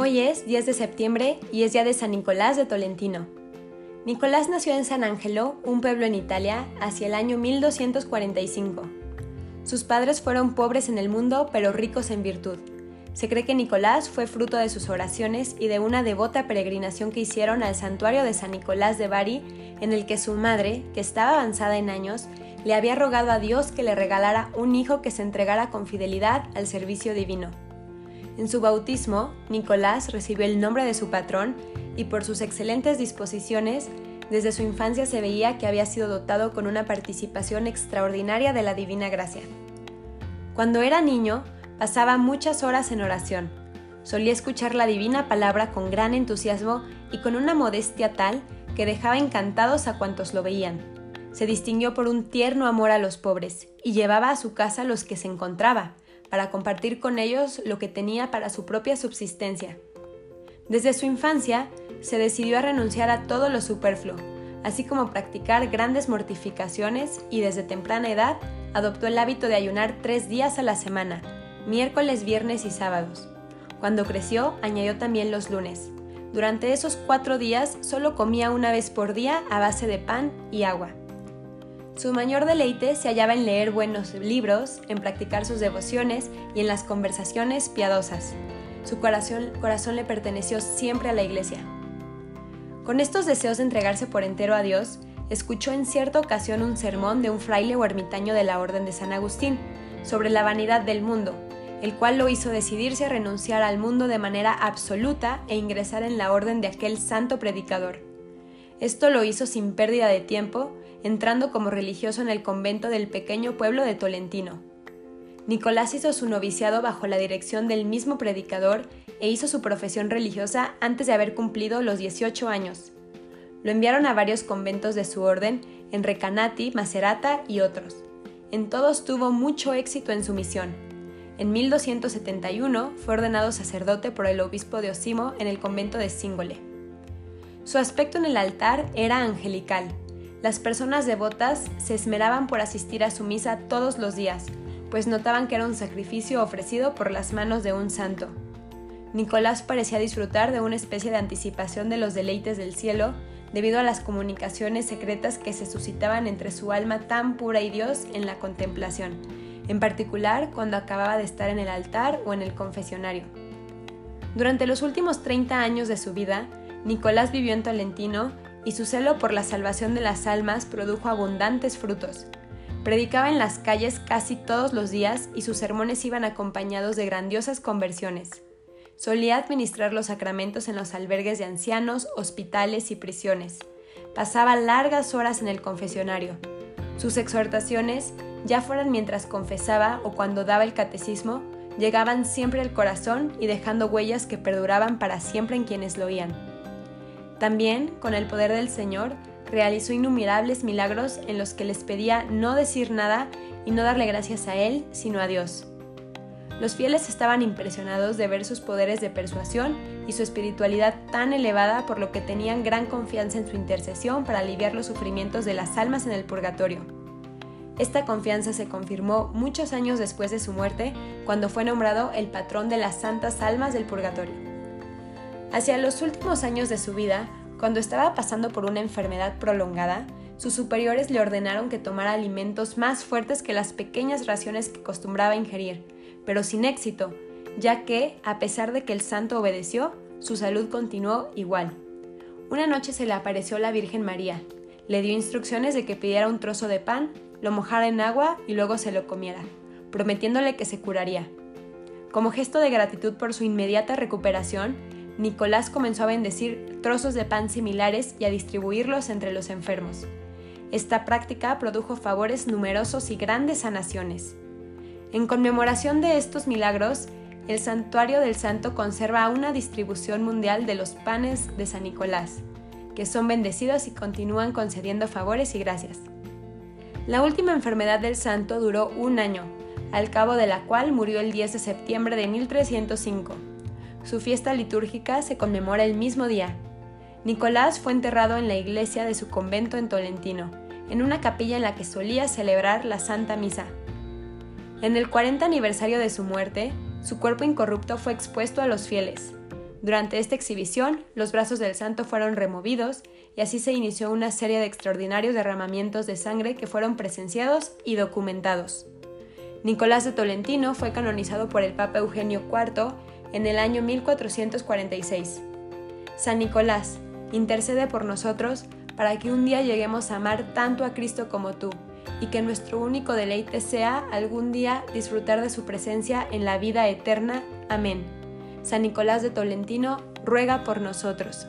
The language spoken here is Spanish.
Hoy es 10 de septiembre y es día de San Nicolás de Tolentino. Nicolás nació en San Angelo, un pueblo en Italia, hacia el año 1245. Sus padres fueron pobres en el mundo, pero ricos en virtud. Se cree que Nicolás fue fruto de sus oraciones y de una devota peregrinación que hicieron al santuario de San Nicolás de Bari, en el que su madre, que estaba avanzada en años, le había rogado a Dios que le regalara un hijo que se entregara con fidelidad al servicio divino. En su bautismo, Nicolás recibió el nombre de su patrón y por sus excelentes disposiciones, desde su infancia se veía que había sido dotado con una participación extraordinaria de la divina gracia. Cuando era niño, pasaba muchas horas en oración. Solía escuchar la divina palabra con gran entusiasmo y con una modestia tal que dejaba encantados a cuantos lo veían. Se distinguió por un tierno amor a los pobres y llevaba a su casa los que se encontraba, para compartir con ellos lo que tenía para su propia subsistencia. Desde su infancia, se decidió a renunciar a todo lo superfluo, así como practicar grandes mortificaciones y desde temprana edad adoptó el hábito de ayunar tres días a la semana, miércoles, viernes y sábados. Cuando creció, añadió también los lunes. Durante esos cuatro días solo comía una vez por día a base de pan y agua. Su mayor deleite se hallaba en leer buenos libros, en practicar sus devociones y en las conversaciones piadosas. Su corazón, le perteneció siempre a la iglesia. Con estos deseos de entregarse por entero a Dios, escuchó en cierta ocasión un sermón de un fraile o ermitaño de la Orden de San Agustín sobre la vanidad del mundo, el cual lo hizo decidirse a renunciar al mundo de manera absoluta e ingresar en la orden de aquel santo predicador. Esto lo hizo sin pérdida de tiempo, entrando como religioso en el convento del pequeño pueblo de Tolentino. Nicolás hizo su noviciado bajo la dirección del mismo predicador e hizo su profesión religiosa antes de haber cumplido los 18 años. Lo enviaron a varios conventos de su orden, en Recanati, Macerata y otros. En todos tuvo mucho éxito en su misión. En 1271 fue ordenado sacerdote por el obispo de Osimo en el convento de Singole. Su aspecto en el altar era angelical, las personas devotas se esmeraban por asistir a su misa todos los días, pues notaban que era un sacrificio ofrecido por las manos de un santo. Nicolás parecía disfrutar de una especie de anticipación de los deleites del cielo debido a las comunicaciones secretas que se suscitaban entre su alma tan pura y Dios en la contemplación, en particular cuando acababa de estar en el altar o en el confesionario. Durante los últimos 30 años de su vida, Nicolás vivió en Tolentino y su celo por la salvación de las almas produjo abundantes frutos. Predicaba en las calles casi todos los días y sus sermones iban acompañados de grandiosas conversiones. Solía administrar los sacramentos en los albergues de ancianos, hospitales y prisiones. Pasaba largas horas en el confesionario. Sus exhortaciones, ya fueran mientras confesaba o cuando daba el catecismo, llegaban siempre al corazón y dejando huellas que perduraban para siempre en quienes lo oían. También, con el poder del Señor, realizó innumerables milagros en los que les pedía no decir nada y no darle gracias a Él, sino a Dios. Los fieles estaban impresionados de ver sus poderes de persuasión y su espiritualidad tan elevada por lo que tenían gran confianza en su intercesión para aliviar los sufrimientos de las almas en el purgatorio. Esta confianza se confirmó muchos años después de su muerte, cuando fue nombrado el patrón de las santas almas del purgatorio. Hacia los últimos años de su vida, cuando estaba pasando por una enfermedad prolongada, sus superiores le ordenaron que tomara alimentos más fuertes que las pequeñas raciones que acostumbraba ingerir, pero sin éxito, ya que, a pesar de que el santo obedeció, su salud continuó igual. Una noche se le apareció la Virgen María, le dio instrucciones de que pidiera un trozo de pan, lo mojara en agua y luego se lo comiera, prometiéndole que se curaría. Como gesto de gratitud por su inmediata recuperación, Nicolás comenzó a bendecir trozos de pan similares y a distribuirlos entre los enfermos. Esta práctica produjo favores numerosos y grandes sanaciones. En conmemoración de estos milagros, el santuario del santo conserva una distribución mundial de los panes de San Nicolás, que son bendecidos y continúan concediendo favores y gracias. La última enfermedad del santo duró un año, al cabo de la cual murió el 10 de septiembre de 1305. Su fiesta litúrgica se conmemora el mismo día. Nicolás fue enterrado en la iglesia de su convento en Tolentino, en una capilla en la que solía celebrar la Santa Misa. En el 40 aniversario de su muerte, su cuerpo incorrupto fue expuesto a los fieles. Durante esta exhibición, los brazos del santo fueron removidos y así se inició una serie de extraordinarios derramamientos de sangre que fueron presenciados y documentados. Nicolás de Tolentino fue canonizado por el Papa Eugenio IV en el año 1446. San Nicolás, intercede por nosotros para que un día lleguemos a amar tanto a Cristo como tú, y que nuestro único deleite sea algún día disfrutar de su presencia en la vida eterna. Amén. San Nicolás de Tolentino, ruega por nosotros.